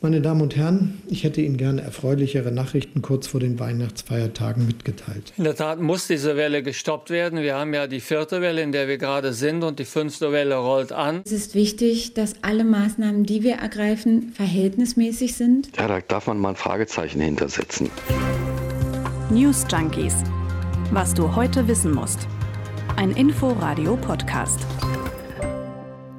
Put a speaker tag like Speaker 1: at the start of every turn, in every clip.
Speaker 1: Meine Damen und Herren, ich hätte Ihnen gerne erfreulichere Nachrichten kurz vor den Weihnachtsfeiertagen mitgeteilt.
Speaker 2: In der Tat muss diese Welle gestoppt werden. Wir haben ja die vierte Welle, in der wir gerade sind, und die fünfte Welle rollt an.
Speaker 3: Es ist wichtig, dass alle Maßnahmen, die wir ergreifen, verhältnismäßig sind.
Speaker 4: Ja, da darf man mal ein Fragezeichen hintersetzen.
Speaker 5: News Junkies. Was du heute wissen musst. Ein Info-Radio-Podcast.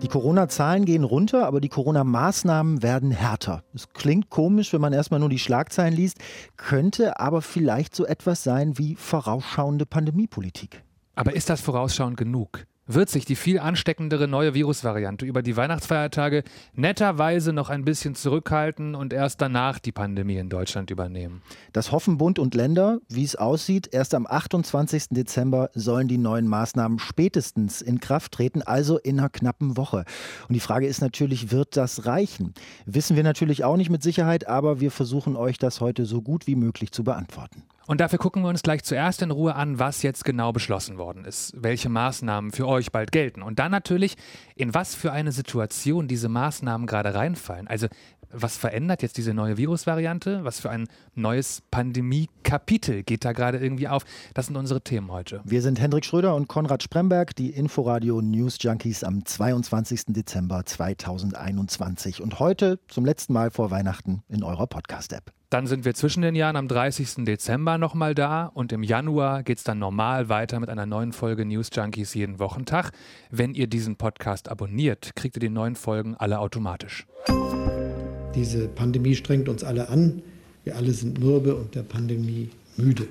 Speaker 6: Die Corona-Zahlen gehen runter, aber die Corona-Maßnahmen werden härter. Es klingt komisch, wenn man erstmal nur die Schlagzeilen liest, könnte aber vielleicht so etwas sein wie vorausschauende Pandemiepolitik.
Speaker 7: Aber ist das vorausschauend genug? Wird sich die viel ansteckendere neue Virusvariante über die Weihnachtsfeiertage netterweise noch ein bisschen zurückhalten und erst danach die Pandemie in Deutschland übernehmen.
Speaker 6: Das hoffen Bund und Länder. Wie es aussieht, erst am 28. Dezember sollen die neuen Maßnahmen spätestens in Kraft treten, also in einer knappen Woche. Und die Frage ist natürlich, wird das reichen? Wissen wir natürlich auch nicht mit Sicherheit, aber wir versuchen euch das heute so gut wie möglich zu beantworten.
Speaker 7: Und dafür gucken wir uns gleich zuerst in Ruhe an, was jetzt genau beschlossen worden ist, welche Maßnahmen für euch bald gelten und dann natürlich, in was für eine Situation diese Maßnahmen gerade reinfallen. Also was verändert jetzt diese neue Virusvariante? Was für ein neues Pandemie-Kapitel geht da gerade irgendwie auf? Das sind unsere Themen heute.
Speaker 6: Wir sind Hendrik Schröder und Konrad Spremberg, die Inforadio News Junkies am 22. Dezember 2021 und heute zum letzten Mal vor Weihnachten in eurer Podcast-App.
Speaker 7: Dann sind wir zwischen den Jahren am 30. Dezember nochmal da und im Januar geht es dann normal weiter mit einer neuen Folge News Junkies jeden Wochentag. Wenn ihr diesen Podcast abonniert, kriegt ihr die neuen Folgen alle automatisch.
Speaker 1: Diese Pandemie strengt uns alle an. Wir alle sind mürbe und der Pandemie müde.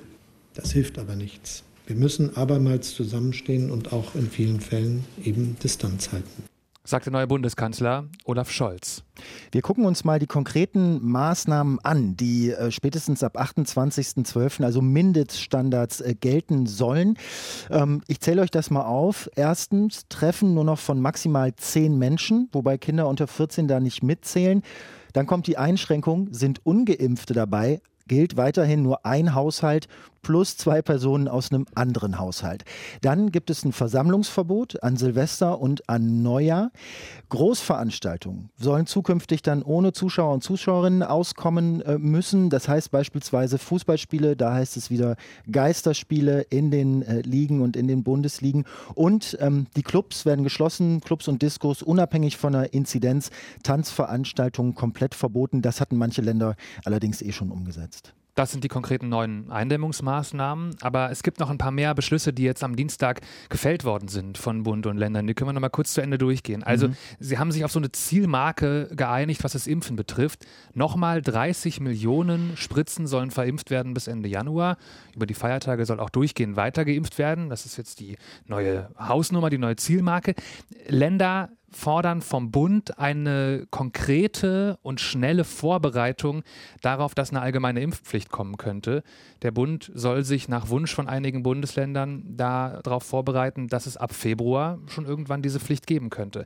Speaker 1: Das hilft aber nichts. Wir müssen abermals zusammenstehen und auch in vielen Fällen eben Distanz halten
Speaker 7: sagt der neue Bundeskanzler Olaf Scholz.
Speaker 6: Wir gucken uns mal die konkreten Maßnahmen an, die äh, spätestens ab 28.12., also Mindeststandards, äh, gelten sollen. Ähm, ich zähle euch das mal auf. Erstens, Treffen nur noch von maximal zehn Menschen, wobei Kinder unter 14 da nicht mitzählen. Dann kommt die Einschränkung, sind ungeimpfte dabei, gilt weiterhin nur ein Haushalt plus zwei Personen aus einem anderen Haushalt. Dann gibt es ein Versammlungsverbot an Silvester und an Neujahr. Großveranstaltungen sollen zukünftig dann ohne Zuschauer und Zuschauerinnen auskommen äh, müssen. Das heißt beispielsweise Fußballspiele, da heißt es wieder Geisterspiele in den äh, Ligen und in den Bundesligen. Und ähm, die Clubs werden geschlossen, Clubs und Diskos unabhängig von der Inzidenz, Tanzveranstaltungen komplett verboten. Das hatten manche Länder allerdings eh schon umgesetzt.
Speaker 7: Das sind die konkreten neuen Eindämmungsmaßnahmen. Aber es gibt noch ein paar mehr Beschlüsse, die jetzt am Dienstag gefällt worden sind von Bund und Ländern. Die können wir noch mal kurz zu Ende durchgehen. Also, mhm. sie haben sich auf so eine Zielmarke geeinigt, was das Impfen betrifft. Nochmal 30 Millionen Spritzen sollen verimpft werden bis Ende Januar. Über die Feiertage soll auch durchgehend weiter geimpft werden. Das ist jetzt die neue Hausnummer, die neue Zielmarke. Länder fordern vom Bund eine konkrete und schnelle Vorbereitung darauf, dass eine allgemeine Impfpflicht kommen könnte. Der Bund soll sich nach Wunsch von einigen Bundesländern darauf vorbereiten, dass es ab Februar schon irgendwann diese Pflicht geben könnte.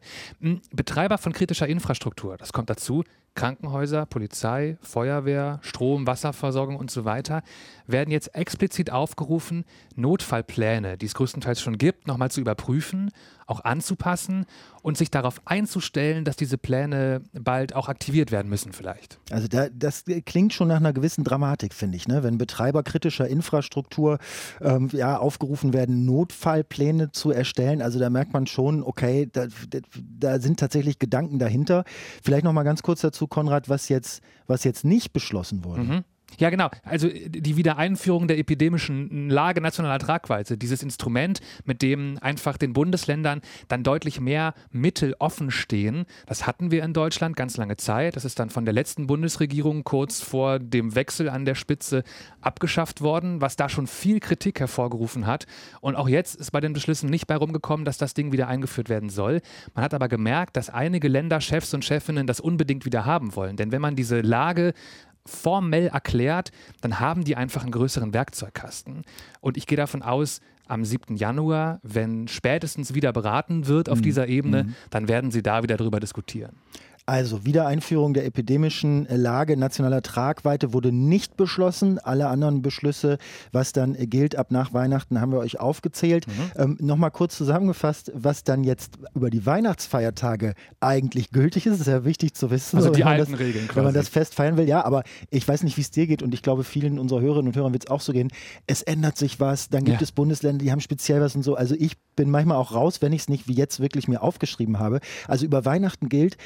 Speaker 7: Betreiber von kritischer Infrastruktur, das kommt dazu, Krankenhäuser, Polizei, Feuerwehr, Strom, Wasserversorgung und so weiter, werden jetzt explizit aufgerufen, Notfallpläne, die es größtenteils schon gibt, nochmal zu überprüfen, auch anzupassen und sich darauf einzustellen, dass diese Pläne bald auch aktiviert werden müssen vielleicht.
Speaker 6: Also da, das klingt schon nach einer gewissen Dramatik, finde ich. Ne? Wenn Betreiber kritischer Infrastruktur ähm, ja, aufgerufen werden, Notfallpläne zu erstellen, also da merkt man schon, okay, da, da sind tatsächlich Gedanken dahinter. Vielleicht noch mal ganz kurz dazu, Konrad, was jetzt, was jetzt nicht beschlossen wurde. Mhm.
Speaker 7: Ja, genau. Also die Wiedereinführung der epidemischen Lage nationaler Tragweite, dieses Instrument, mit dem einfach den Bundesländern dann deutlich mehr Mittel offen stehen, das hatten wir in Deutschland ganz lange Zeit. Das ist dann von der letzten Bundesregierung kurz vor dem Wechsel an der Spitze abgeschafft worden, was da schon viel Kritik hervorgerufen hat. Und auch jetzt ist bei den Beschlüssen nicht bei rumgekommen, dass das Ding wieder eingeführt werden soll. Man hat aber gemerkt, dass einige Länderchefs und Chefinnen das unbedingt wieder haben wollen. Denn wenn man diese Lage formell erklärt, dann haben die einfach einen größeren Werkzeugkasten. Und ich gehe davon aus, am 7. Januar, wenn spätestens wieder beraten wird auf mhm. dieser Ebene, mhm. dann werden sie da wieder drüber diskutieren.
Speaker 6: Also Wiedereinführung der epidemischen Lage nationaler Tragweite wurde nicht beschlossen. Alle anderen Beschlüsse, was dann gilt ab nach Weihnachten, haben wir euch aufgezählt. Mhm. Ähm, Nochmal kurz zusammengefasst, was dann jetzt über die Weihnachtsfeiertage eigentlich gültig ist. ist ja wichtig zu wissen.
Speaker 7: Also die alten das, Regeln
Speaker 6: quasi. Wenn man das fest feiern will, ja, aber ich weiß nicht, wie es dir geht und ich glaube, vielen unserer Hörerinnen und Hörern wird es auch so gehen. Es ändert sich was, dann gibt ja. es Bundesländer, die haben speziell was und so. Also ich bin manchmal auch raus, wenn ich es nicht wie jetzt wirklich mir aufgeschrieben habe. Also über Weihnachten gilt,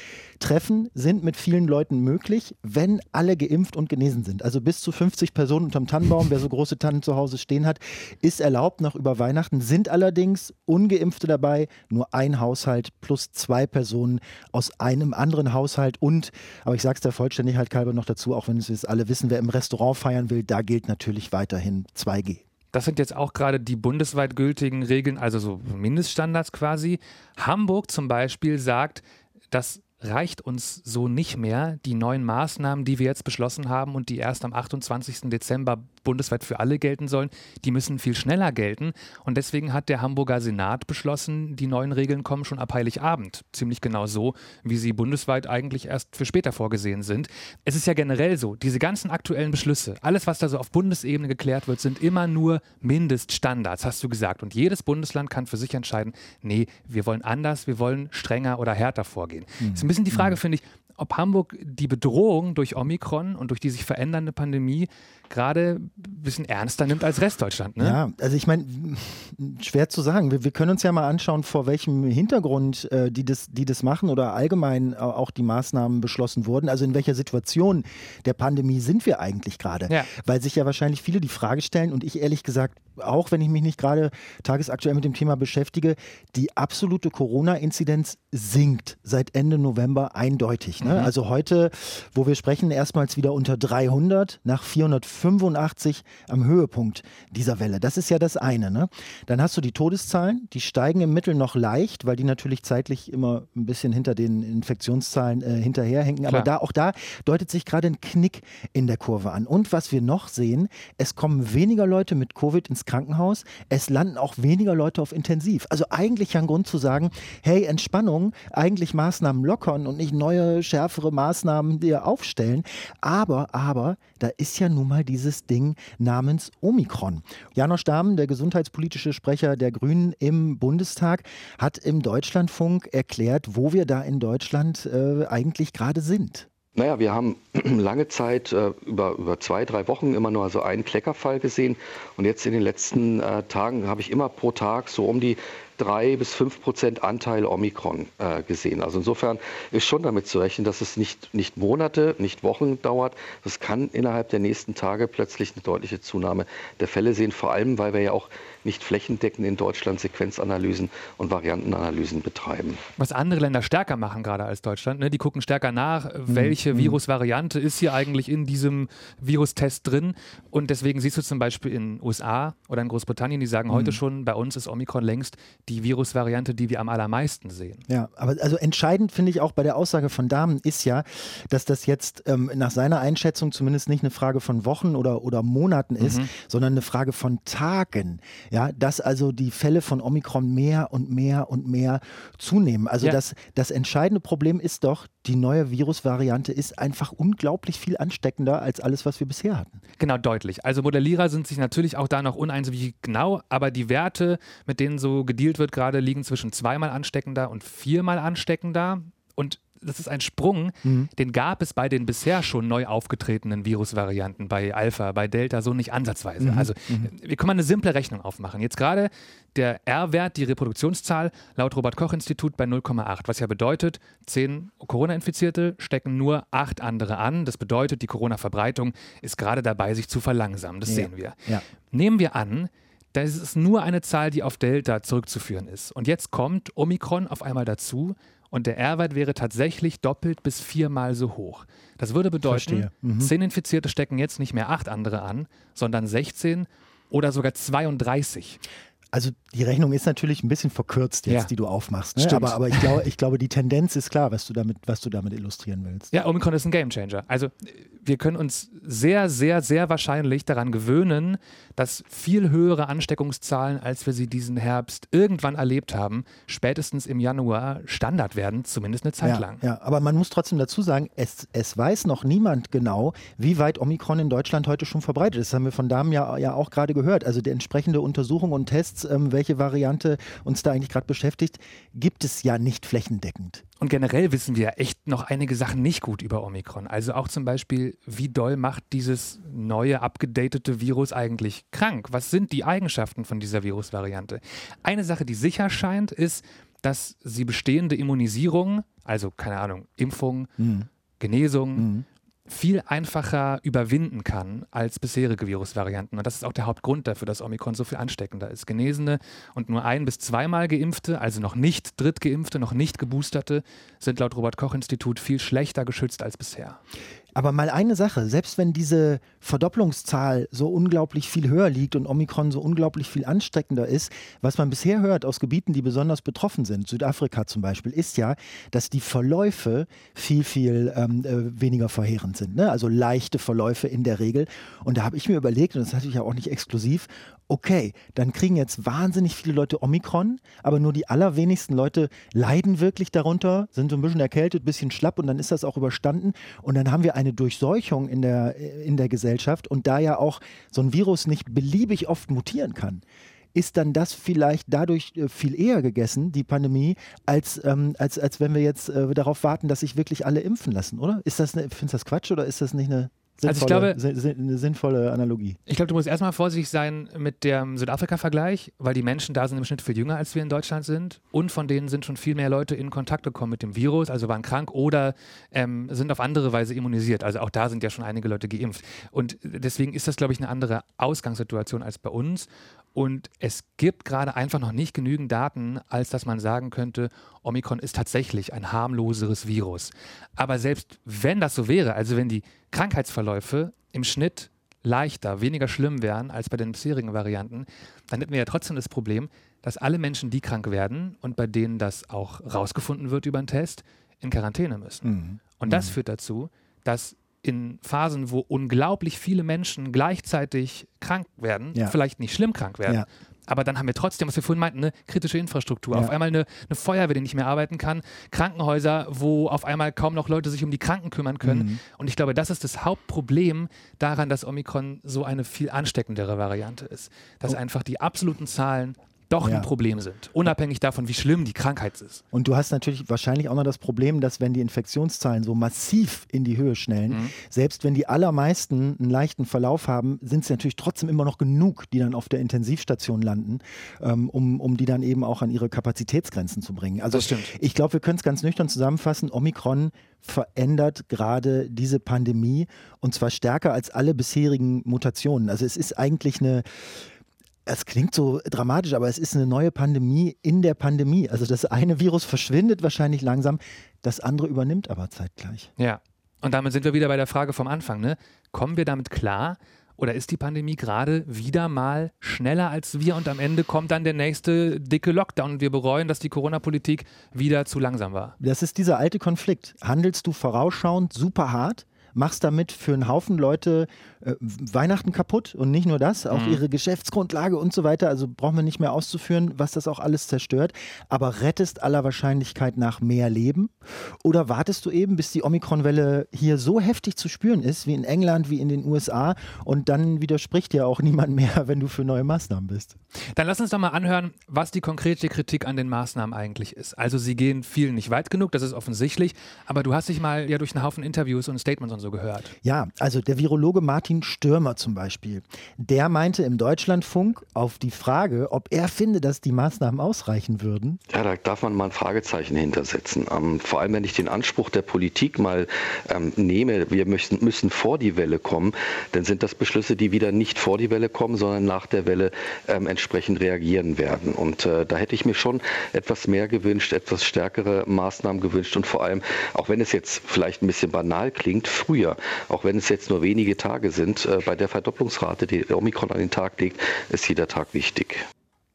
Speaker 6: Treffen sind mit vielen Leuten möglich, wenn alle geimpft und genesen sind. Also bis zu 50 Personen unterm Tannenbaum, wer so große Tannen zu Hause stehen hat, ist erlaubt noch über Weihnachten, sind allerdings ungeimpfte dabei, nur ein Haushalt plus zwei Personen aus einem anderen Haushalt und, aber ich sage es der Vollständigkeit halber noch dazu, auch wenn es jetzt alle wissen, wer im Restaurant feiern will, da gilt natürlich weiterhin 2G.
Speaker 7: Das sind jetzt auch gerade die bundesweit gültigen Regeln, also so Mindeststandards quasi. Hamburg zum Beispiel sagt, dass reicht uns so nicht mehr. Die neuen Maßnahmen, die wir jetzt beschlossen haben und die erst am 28. Dezember bundesweit für alle gelten sollen, die müssen viel schneller gelten. Und deswegen hat der Hamburger Senat beschlossen, die neuen Regeln kommen schon ab Heiligabend. Ziemlich genau so, wie sie bundesweit eigentlich erst für später vorgesehen sind. Es ist ja generell so, diese ganzen aktuellen Beschlüsse, alles, was da so auf Bundesebene geklärt wird, sind immer nur Mindeststandards, hast du gesagt. Und jedes Bundesland kann für sich entscheiden, nee, wir wollen anders, wir wollen strenger oder härter vorgehen. Mhm ein bisschen die Frage, mhm. finde ich, ob Hamburg die Bedrohung durch Omikron und durch die sich verändernde Pandemie gerade ein bisschen ernster nimmt als Restdeutschland. Ne?
Speaker 6: Ja, also ich meine, schwer zu sagen. Wir, wir, können uns ja mal anschauen, vor welchem Hintergrund äh, die, das, die das machen oder allgemein auch die Maßnahmen beschlossen wurden. Also in welcher Situation der Pandemie sind wir eigentlich gerade? Ja. Weil sich ja wahrscheinlich viele die Frage stellen und ich ehrlich gesagt auch wenn ich mich nicht gerade tagesaktuell mit dem Thema beschäftige, die absolute Corona-Inzidenz sinkt seit Ende November eindeutig. Ne? Mhm. Also heute, wo wir sprechen, erstmals wieder unter 300 nach 485 am Höhepunkt dieser Welle. Das ist ja das eine. Ne? Dann hast du die Todeszahlen, die steigen im Mittel noch leicht, weil die natürlich zeitlich immer ein bisschen hinter den Infektionszahlen äh, hinterherhängen. Aber da, auch da deutet sich gerade ein Knick in der Kurve an. Und was wir noch sehen, es kommen weniger Leute mit Covid ins Krankenhaus. Es landen auch weniger Leute auf Intensiv. Also eigentlich ein Grund zu sagen, hey, Entspannung, eigentlich Maßnahmen lockern und nicht neue, schärfere Maßnahmen dir aufstellen. Aber, aber, da ist ja nun mal dieses Ding namens Omikron. Janosch Dahmen, der gesundheitspolitische Sprecher der Grünen im Bundestag, hat im Deutschlandfunk erklärt, wo wir da in Deutschland äh, eigentlich gerade sind.
Speaker 4: Naja, wir haben lange Zeit äh, über, über zwei, drei Wochen immer nur so einen Kleckerfall gesehen. Und jetzt in den letzten äh, Tagen habe ich immer pro Tag so um die drei bis fünf Prozent Anteil Omikron äh, gesehen. Also insofern ist schon damit zu rechnen, dass es nicht, nicht Monate, nicht Wochen dauert. Das kann innerhalb der nächsten Tage plötzlich eine deutliche Zunahme der Fälle sehen, vor allem weil wir ja auch nicht flächendeckend in Deutschland Sequenzanalysen und Variantenanalysen betreiben.
Speaker 7: Was andere Länder stärker machen gerade als Deutschland, ne? die gucken stärker nach, welche mhm. Virusvariante ist hier eigentlich in diesem Virustest drin. Und deswegen siehst du zum Beispiel in USA oder in Großbritannien, die sagen mhm. heute schon, bei uns ist Omikron längst die Virusvariante, die wir am allermeisten sehen.
Speaker 6: Ja, aber also entscheidend finde ich auch bei der Aussage von Damen ist ja, dass das jetzt ähm, nach seiner Einschätzung zumindest nicht eine Frage von Wochen oder, oder Monaten ist, mhm. sondern eine Frage von Tagen. Ja, dass also die Fälle von Omikron mehr und mehr und mehr zunehmen. Also ja. das, das entscheidende Problem ist doch, die neue Virusvariante ist einfach unglaublich viel ansteckender als alles, was wir bisher hatten.
Speaker 7: Genau, deutlich. Also Modellierer sind sich natürlich auch da noch uneins, wie genau, aber die Werte, mit denen so gedealt wird gerade, liegen zwischen zweimal ansteckender und viermal ansteckender. Und das ist ein Sprung, mhm. den gab es bei den bisher schon neu aufgetretenen Virusvarianten, bei Alpha, bei Delta, so nicht ansatzweise. Mhm. Also mhm. wir können mal eine simple Rechnung aufmachen. Jetzt gerade der R-Wert, die Reproduktionszahl, laut Robert-Koch-Institut bei 0,8, was ja bedeutet, zehn Corona-Infizierte stecken nur acht andere an. Das bedeutet, die Corona-Verbreitung ist gerade dabei, sich zu verlangsamen. Das ja. sehen wir. Ja. Nehmen wir an, das ist nur eine Zahl, die auf Delta zurückzuführen ist. Und jetzt kommt Omikron auf einmal dazu und der R-Wert wäre tatsächlich doppelt bis viermal so hoch. Das würde bedeuten, mhm. 10 Infizierte stecken jetzt nicht mehr acht andere an, sondern 16 oder sogar 32.
Speaker 6: Also die Rechnung ist natürlich ein bisschen verkürzt jetzt, ja. die du aufmachst. Ne? Aber, aber ich, glaube, ich glaube, die Tendenz ist klar, was du, damit, was du damit illustrieren willst.
Speaker 7: Ja, Omikron ist ein Gamechanger. Also wir können uns sehr, sehr, sehr wahrscheinlich daran gewöhnen, dass viel höhere Ansteckungszahlen, als wir sie diesen Herbst irgendwann erlebt haben, spätestens im Januar Standard werden, zumindest eine Zeit
Speaker 6: ja,
Speaker 7: lang.
Speaker 6: Ja, aber man muss trotzdem dazu sagen, es, es weiß noch niemand genau, wie weit Omikron in Deutschland heute schon verbreitet ist. Das haben wir von Damen ja, ja auch gerade gehört. Also die entsprechende Untersuchung und Tests, ähm, welche Variante uns da eigentlich gerade beschäftigt, gibt es ja nicht flächendeckend.
Speaker 7: Und generell wissen wir echt noch einige Sachen nicht gut über Omikron. Also auch zum Beispiel, wie doll macht dieses neue, abgedatete Virus eigentlich krank? Was sind die Eigenschaften von dieser Virusvariante? Eine Sache, die sicher scheint, ist, dass sie bestehende Immunisierung, also keine Ahnung, Impfung, mhm. Genesung, mhm viel einfacher überwinden kann als bisherige Virusvarianten. Und das ist auch der Hauptgrund dafür, dass Omikron so viel ansteckender ist. Genesene und nur ein- bis zweimal Geimpfte, also noch nicht Drittgeimpfte, noch nicht Geboosterte, sind laut Robert-Koch-Institut viel schlechter geschützt als bisher.
Speaker 6: Aber mal eine Sache, selbst wenn diese Verdopplungszahl so unglaublich viel höher liegt und Omikron so unglaublich viel ansteckender ist, was man bisher hört aus Gebieten, die besonders betroffen sind, Südafrika zum Beispiel, ist ja, dass die Verläufe viel, viel ähm, äh, weniger verheerend sind. Ne? Also leichte Verläufe in der Regel. Und da habe ich mir überlegt, und das ist natürlich auch nicht exklusiv, okay, dann kriegen jetzt wahnsinnig viele Leute Omikron, aber nur die allerwenigsten Leute leiden wirklich darunter, sind so ein bisschen erkältet, ein bisschen schlapp und dann ist das auch überstanden. Und dann haben wir eine Durchseuchung in der, in der Gesellschaft und da ja auch so ein Virus nicht beliebig oft mutieren kann ist dann das vielleicht dadurch äh, viel eher gegessen, die Pandemie, als, ähm, als, als wenn wir jetzt äh, darauf warten, dass sich wirklich alle impfen lassen, oder? Ist das, eine, findest du das Quatsch oder ist das nicht eine Sinnvolle, also ich glaube, eine sinnvolle Analogie.
Speaker 7: Ich glaube, du musst erstmal vorsichtig sein mit dem Südafrika-Vergleich, weil die Menschen da sind im Schnitt viel jünger, als wir in Deutschland sind. Und von denen sind schon viel mehr Leute in Kontakt gekommen mit dem Virus, also waren krank oder ähm, sind auf andere Weise immunisiert. Also auch da sind ja schon einige Leute geimpft. Und deswegen ist das, glaube ich, eine andere Ausgangssituation als bei uns. Und es gibt gerade einfach noch nicht genügend Daten, als dass man sagen könnte, Omikron ist tatsächlich ein harmloseres Virus. Aber selbst wenn das so wäre, also wenn die Krankheitsverläufe im Schnitt leichter, weniger schlimm wären als bei den bisherigen Varianten, dann hätten wir ja trotzdem das Problem, dass alle Menschen, die krank werden und bei denen das auch rausgefunden wird über einen Test, in Quarantäne müssen. Mhm. Und das mhm. führt dazu, dass in Phasen, wo unglaublich viele Menschen gleichzeitig krank werden, ja. vielleicht nicht schlimm krank werden, ja. aber dann haben wir trotzdem, was wir vorhin meinten, eine kritische Infrastruktur. Ja. Auf einmal eine, eine, Feuerwehr, die nicht mehr arbeiten kann, Krankenhäuser, wo auf einmal kaum noch Leute sich um die Kranken kümmern können. Mhm. Und ich glaube, das ist das Hauptproblem daran, dass Omikron so eine viel ansteckendere Variante ist. Dass oh. einfach die absoluten Zahlen doch ja. ein Problem sind, unabhängig davon, wie schlimm die Krankheit ist.
Speaker 6: Und du hast natürlich wahrscheinlich auch noch das Problem, dass wenn die Infektionszahlen so massiv in die Höhe schnellen, mhm. selbst wenn die allermeisten einen leichten Verlauf haben, sind es natürlich trotzdem immer noch genug, die dann auf der Intensivstation landen, ähm, um, um die dann eben auch an ihre Kapazitätsgrenzen zu bringen. Also ich glaube, wir können es ganz nüchtern zusammenfassen. Omikron verändert gerade diese Pandemie und zwar stärker als alle bisherigen Mutationen. Also es ist eigentlich eine es klingt so dramatisch, aber es ist eine neue Pandemie in der Pandemie. Also das eine Virus verschwindet wahrscheinlich langsam, das andere übernimmt aber zeitgleich.
Speaker 7: Ja, und damit sind wir wieder bei der Frage vom Anfang. Ne? Kommen wir damit klar? Oder ist die Pandemie gerade wieder mal schneller als wir und am Ende kommt dann der nächste dicke Lockdown und wir bereuen, dass die Corona-Politik wieder zu langsam war?
Speaker 6: Das ist dieser alte Konflikt. Handelst du vorausschauend super hart? Machst damit für einen Haufen Leute äh, Weihnachten kaputt und nicht nur das, auch mhm. ihre Geschäftsgrundlage und so weiter. Also brauchen wir nicht mehr auszuführen, was das auch alles zerstört. Aber rettest aller Wahrscheinlichkeit nach mehr Leben? Oder wartest du eben, bis die Omikron-Welle hier so heftig zu spüren ist, wie in England, wie in den USA und dann widerspricht ja auch niemand mehr, wenn du für neue Maßnahmen bist?
Speaker 7: Dann lass uns doch mal anhören, was die konkrete Kritik an den Maßnahmen eigentlich ist. Also sie gehen vielen nicht weit genug, das ist offensichtlich, aber du hast dich mal ja durch einen Haufen Interviews und Statements und so gehört.
Speaker 6: Ja, also der Virologe Martin Stürmer zum Beispiel, der meinte im Deutschlandfunk auf die Frage, ob er finde, dass die Maßnahmen ausreichen würden.
Speaker 4: Ja, da darf man mal ein Fragezeichen hintersetzen. Ähm, vor allem, wenn ich den Anspruch der Politik mal ähm, nehme, wir müssen, müssen vor die Welle kommen, dann sind das Beschlüsse, die wieder nicht vor die Welle kommen, sondern nach der Welle ähm, entsprechend reagieren werden. Und äh, da hätte ich mir schon etwas mehr gewünscht, etwas stärkere Maßnahmen gewünscht und vor allem, auch wenn es jetzt vielleicht ein bisschen banal klingt, früher, auch wenn es jetzt nur wenige Tage sind, äh, bei der Verdopplungsrate, die Omikron an den Tag legt, ist jeder Tag wichtig.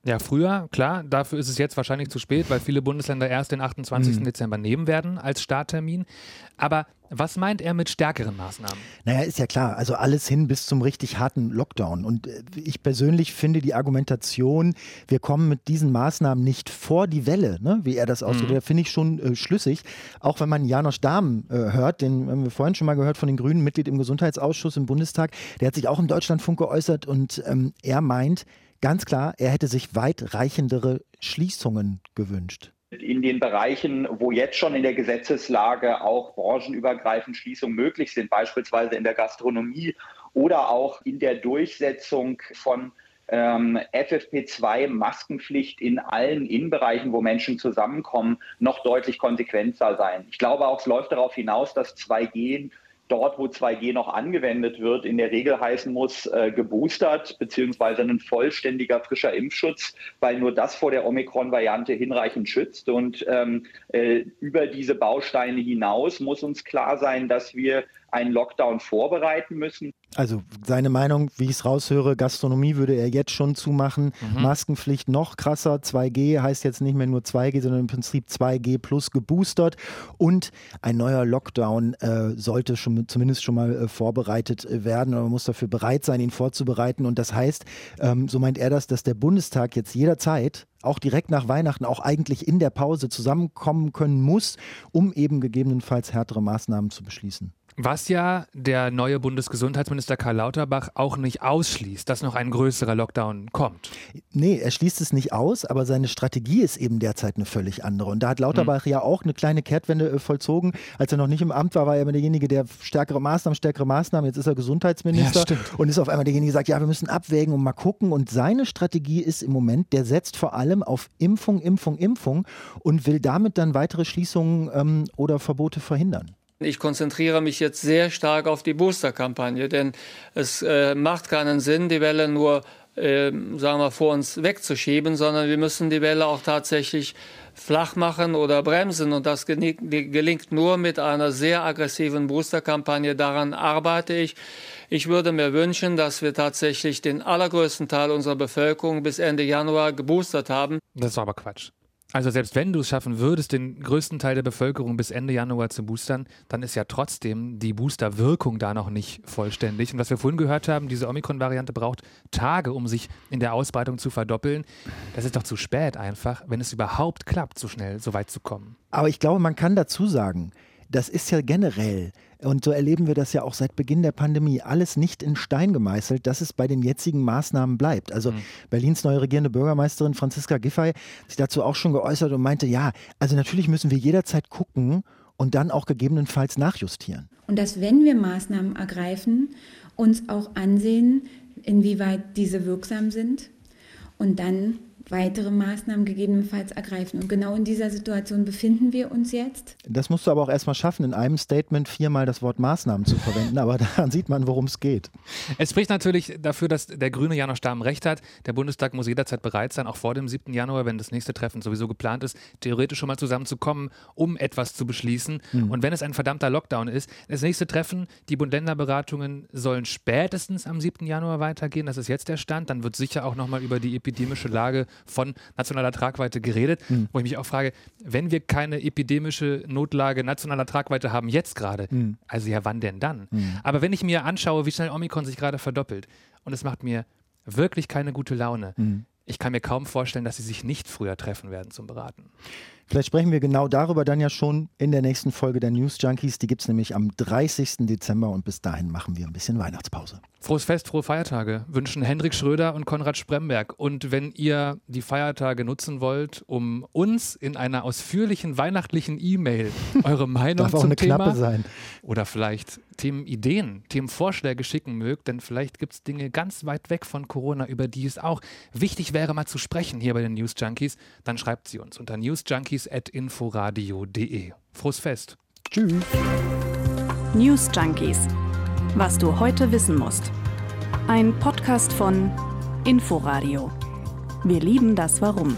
Speaker 7: Ja, früher, klar. Dafür ist es jetzt wahrscheinlich zu spät, weil viele Bundesländer erst den 28. Mhm. Dezember nehmen werden als Starttermin. Aber was meint er mit stärkeren Maßnahmen?
Speaker 6: Naja, ist ja klar. Also alles hin bis zum richtig harten Lockdown. Und äh, ich persönlich finde die Argumentation, wir kommen mit diesen Maßnahmen nicht vor die Welle, ne, wie er das ausdrückt, mhm. finde ich schon äh, schlüssig. Auch wenn man Janosch Dahm äh, hört, den haben wir vorhin schon mal gehört von den Grünen, Mitglied im Gesundheitsausschuss im Bundestag, der hat sich auch im Deutschlandfunk geäußert und ähm, er meint, Ganz klar, er hätte sich weitreichendere Schließungen gewünscht.
Speaker 8: In den Bereichen, wo jetzt schon in der Gesetzeslage auch branchenübergreifend Schließungen möglich sind, beispielsweise in der Gastronomie oder auch in der Durchsetzung von ähm, FFP2-Maskenpflicht in allen Innenbereichen, wo Menschen zusammenkommen, noch deutlich konsequenter sein. Ich glaube auch, es läuft darauf hinaus, dass 2G dort, wo 2G noch angewendet wird, in der Regel heißen muss, äh, geboostert beziehungsweise ein vollständiger frischer Impfschutz, weil nur das vor der Omikron-Variante hinreichend schützt. Und ähm, äh, über diese Bausteine hinaus muss uns klar sein, dass wir einen Lockdown vorbereiten müssen.
Speaker 6: Also seine Meinung, wie ich es raushöre, Gastronomie würde er jetzt schon zumachen. Mhm. Maskenpflicht noch krasser. 2G heißt jetzt nicht mehr nur 2G, sondern im Prinzip 2G plus geboostert. Und ein neuer Lockdown äh, sollte schon, zumindest schon mal äh, vorbereitet äh, werden. Man muss dafür bereit sein, ihn vorzubereiten. Und das heißt, ähm, so meint er das, dass der Bundestag jetzt jederzeit auch direkt nach Weihnachten, auch eigentlich in der Pause zusammenkommen können muss, um eben gegebenenfalls härtere Maßnahmen zu beschließen.
Speaker 7: Was ja der neue Bundesgesundheitsminister Karl Lauterbach auch nicht ausschließt, dass noch ein größerer Lockdown kommt.
Speaker 6: Nee, er schließt es nicht aus, aber seine Strategie ist eben derzeit eine völlig andere. Und da hat Lauterbach hm. ja auch eine kleine Kehrtwende äh, vollzogen. Als er noch nicht im Amt war, war er immer derjenige, der stärkere Maßnahmen, stärkere Maßnahmen. Jetzt ist er Gesundheitsminister ja, und ist auf einmal derjenige, der sagt, ja, wir müssen abwägen und mal gucken. Und seine Strategie ist im Moment, der setzt vor allem auf Impfung, Impfung, Impfung und will damit dann weitere Schließungen ähm, oder Verbote verhindern.
Speaker 2: Ich konzentriere mich jetzt sehr stark auf die Booster-Kampagne, denn es äh, macht keinen Sinn, die Welle nur äh, sagen wir, vor uns wegzuschieben, sondern wir müssen die Welle auch tatsächlich flach machen oder bremsen. Und das gelingt nur mit einer sehr aggressiven Booster-Kampagne. Daran arbeite ich. Ich würde mir wünschen, dass wir tatsächlich den allergrößten Teil unserer Bevölkerung bis Ende Januar geboostert haben.
Speaker 7: Das ist aber Quatsch. Also selbst wenn du es schaffen würdest, den größten Teil der Bevölkerung bis Ende Januar zu boostern, dann ist ja trotzdem die Boosterwirkung da noch nicht vollständig. Und was wir vorhin gehört haben, diese Omikron-Variante braucht Tage, um sich in der Ausbreitung zu verdoppeln. Das ist doch zu spät einfach, wenn es überhaupt klappt, so schnell so weit zu kommen.
Speaker 6: Aber ich glaube, man kann dazu sagen, das ist ja generell und so erleben wir das ja auch seit Beginn der Pandemie. Alles nicht in Stein gemeißelt, dass es bei den jetzigen Maßnahmen bleibt. Also mhm. Berlins neue regierende Bürgermeisterin Franziska Giffey hat sich dazu auch schon geäußert und meinte, ja, also natürlich müssen wir jederzeit gucken und dann auch gegebenenfalls nachjustieren.
Speaker 3: Und dass, wenn wir Maßnahmen ergreifen, uns auch ansehen, inwieweit diese wirksam sind und dann weitere Maßnahmen gegebenenfalls ergreifen. Und genau in dieser Situation befinden wir uns jetzt.
Speaker 6: Das musst du aber auch erstmal schaffen, in einem Statement viermal das Wort Maßnahmen zu verwenden, aber daran sieht man, worum es geht.
Speaker 7: Es spricht natürlich dafür, dass der grüne Janosch Dahm recht hat. Der Bundestag muss jederzeit bereit sein, auch vor dem 7. Januar, wenn das nächste Treffen sowieso geplant ist, theoretisch schon mal zusammenzukommen, um etwas zu beschließen. Mhm. Und wenn es ein verdammter Lockdown ist, das nächste Treffen, die Bund-Länder-Beratungen sollen spätestens am 7. Januar weitergehen. Das ist jetzt der Stand. Dann wird sicher auch nochmal über die epidemische Lage von nationaler Tragweite geredet, mhm. wo ich mich auch frage, wenn wir keine epidemische Notlage nationaler Tragweite haben, jetzt gerade, mhm. also ja, wann denn dann? Mhm. Aber wenn ich mir anschaue, wie schnell Omikron sich gerade verdoppelt, und es macht mir wirklich keine gute Laune, mhm. ich kann mir kaum vorstellen, dass sie sich nicht früher treffen werden zum Beraten.
Speaker 6: Vielleicht sprechen wir genau darüber dann ja schon in der nächsten Folge der News Junkies. Die gibt es nämlich am 30. Dezember und bis dahin machen wir ein bisschen Weihnachtspause.
Speaker 7: Frohes Fest, frohe Feiertage wünschen Hendrik Schröder und Konrad Spremberg. Und wenn ihr die Feiertage nutzen wollt, um uns in einer ausführlichen weihnachtlichen E-Mail eure Meinung
Speaker 6: Darf auch
Speaker 7: zum
Speaker 6: eine
Speaker 7: Thema
Speaker 6: Klappe sein.
Speaker 7: oder vielleicht Themenideen, Themenvorschläge schicken mögt, denn vielleicht gibt es Dinge ganz weit weg von Corona, über die es auch wichtig wäre, mal zu sprechen hier bei den News Junkies, dann schreibt sie uns unter newsjunkies.inforadio.de. Frohes Fest.
Speaker 6: Tschüss.
Speaker 5: News Junkies. Was du heute wissen musst. Ein Podcast von Inforadio. Wir lieben das Warum.